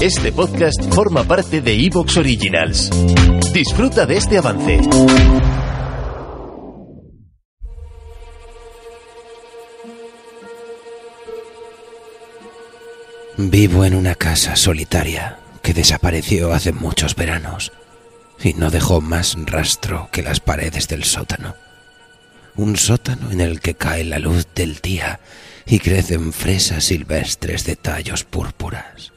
este podcast forma parte de Evox Originals. Disfruta de este avance. Vivo en una casa solitaria que desapareció hace muchos veranos y no dejó más rastro que las paredes del sótano. Un sótano en el que cae la luz del día y crecen fresas silvestres de tallos púrpuras.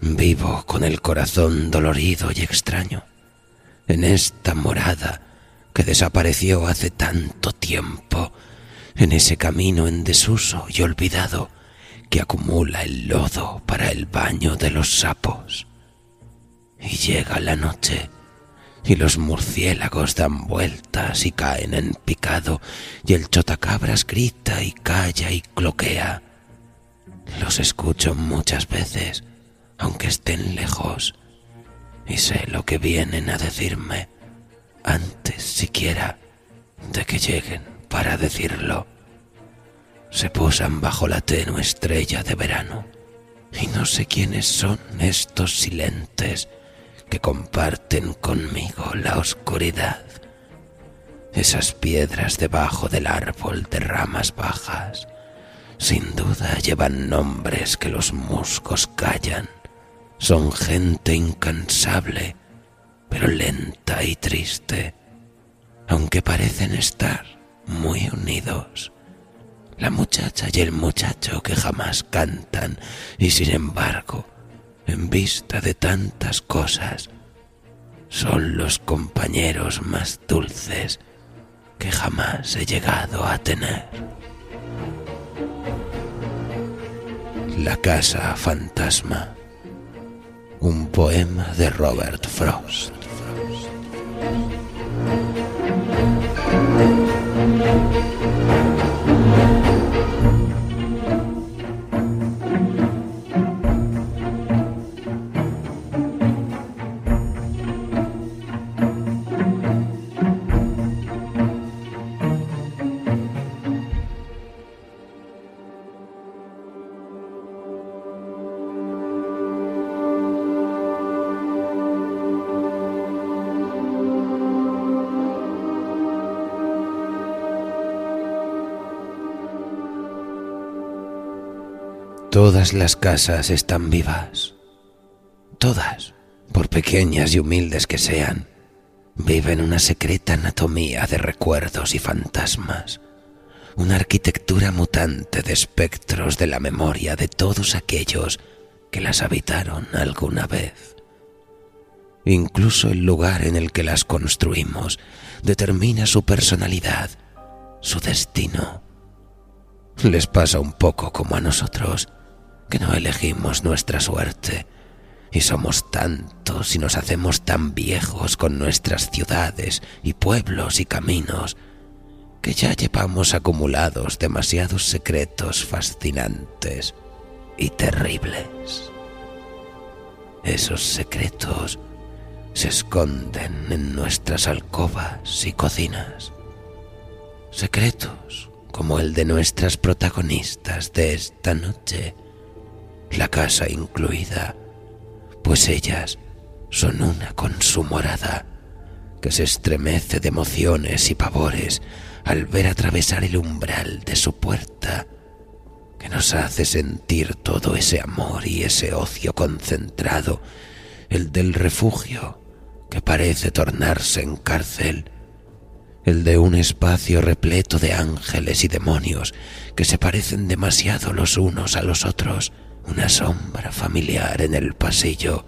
Vivo con el corazón dolorido y extraño en esta morada que desapareció hace tanto tiempo, en ese camino en desuso y olvidado que acumula el lodo para el baño de los sapos. Y llega la noche y los murciélagos dan vueltas y caen en picado, y el chotacabras grita y calla y cloquea. Los escucho muchas veces, aunque estén lejos, y sé lo que vienen a decirme antes siquiera de que lleguen para decirlo. Se posan bajo la tenue estrella de verano, y no sé quiénes son estos silentes que comparten conmigo la oscuridad. Esas piedras debajo del árbol de ramas bajas, sin duda llevan nombres que los musgos callan. Son gente incansable, pero lenta y triste, aunque parecen estar muy unidos. La muchacha y el muchacho que jamás cantan y sin embargo en vista de tantas cosas, son los compañeros más dulces que jamás he llegado a tener. La casa fantasma, un poema de Robert Frost. Todas las casas están vivas. Todas, por pequeñas y humildes que sean, viven una secreta anatomía de recuerdos y fantasmas, una arquitectura mutante de espectros de la memoria de todos aquellos que las habitaron alguna vez. Incluso el lugar en el que las construimos determina su personalidad, su destino. Les pasa un poco como a nosotros que no elegimos nuestra suerte y somos tantos y nos hacemos tan viejos con nuestras ciudades y pueblos y caminos que ya llevamos acumulados demasiados secretos fascinantes y terribles. Esos secretos se esconden en nuestras alcobas y cocinas. Secretos como el de nuestras protagonistas de esta noche la casa incluida, pues ellas son una con su morada, que se estremece de emociones y pavores al ver atravesar el umbral de su puerta, que nos hace sentir todo ese amor y ese ocio concentrado, el del refugio, que parece tornarse en cárcel, el de un espacio repleto de ángeles y demonios que se parecen demasiado los unos a los otros, una sombra familiar en el pasillo,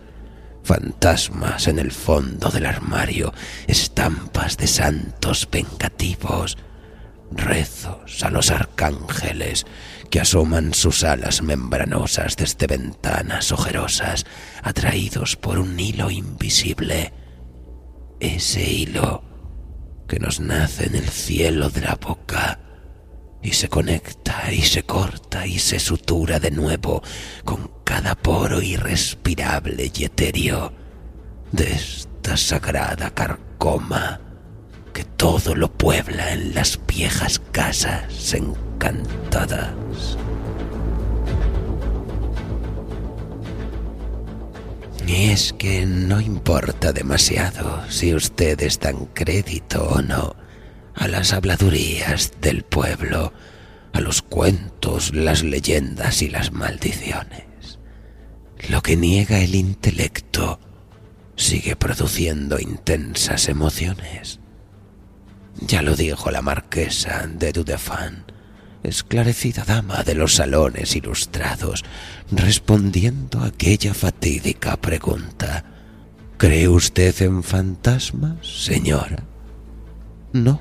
fantasmas en el fondo del armario, estampas de santos vengativos, rezos a los arcángeles que asoman sus alas membranosas desde ventanas ojerosas, atraídos por un hilo invisible. Ese hilo que nos nace en el cielo de la boca y se conecta y se corta y se sutura de nuevo con cada poro irrespirable y etéreo de esta sagrada carcoma que todo lo puebla en las viejas casas encantadas. Y es que no importa demasiado si ustedes dan crédito o no a las habladurías del pueblo, a los cuentos, las leyendas y las maldiciones. Lo que niega el intelecto sigue produciendo intensas emociones. Ya lo dijo la marquesa de Dudefan, esclarecida dama de los salones ilustrados, respondiendo a aquella fatídica pregunta. ¿Cree usted en fantasmas, señora? No,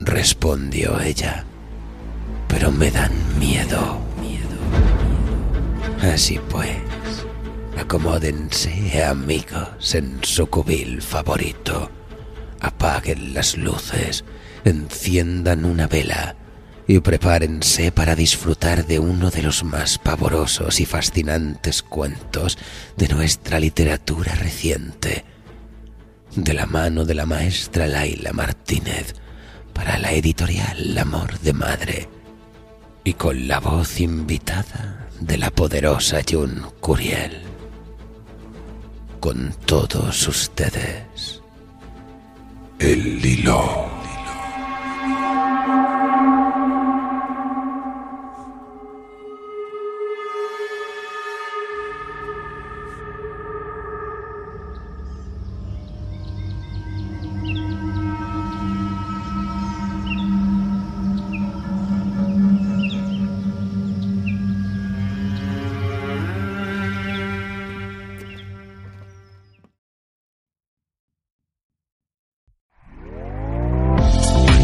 respondió ella, pero me dan miedo. Así pues, acomódense, amigos, en su cubil favorito. Apaguen las luces, enciendan una vela y prepárense para disfrutar de uno de los más pavorosos y fascinantes cuentos de nuestra literatura reciente, de la mano de la maestra Laila Martínez, para la editorial Amor de Madre, y con la voz invitada de la poderosa June Curiel. Con todos ustedes, el hilo.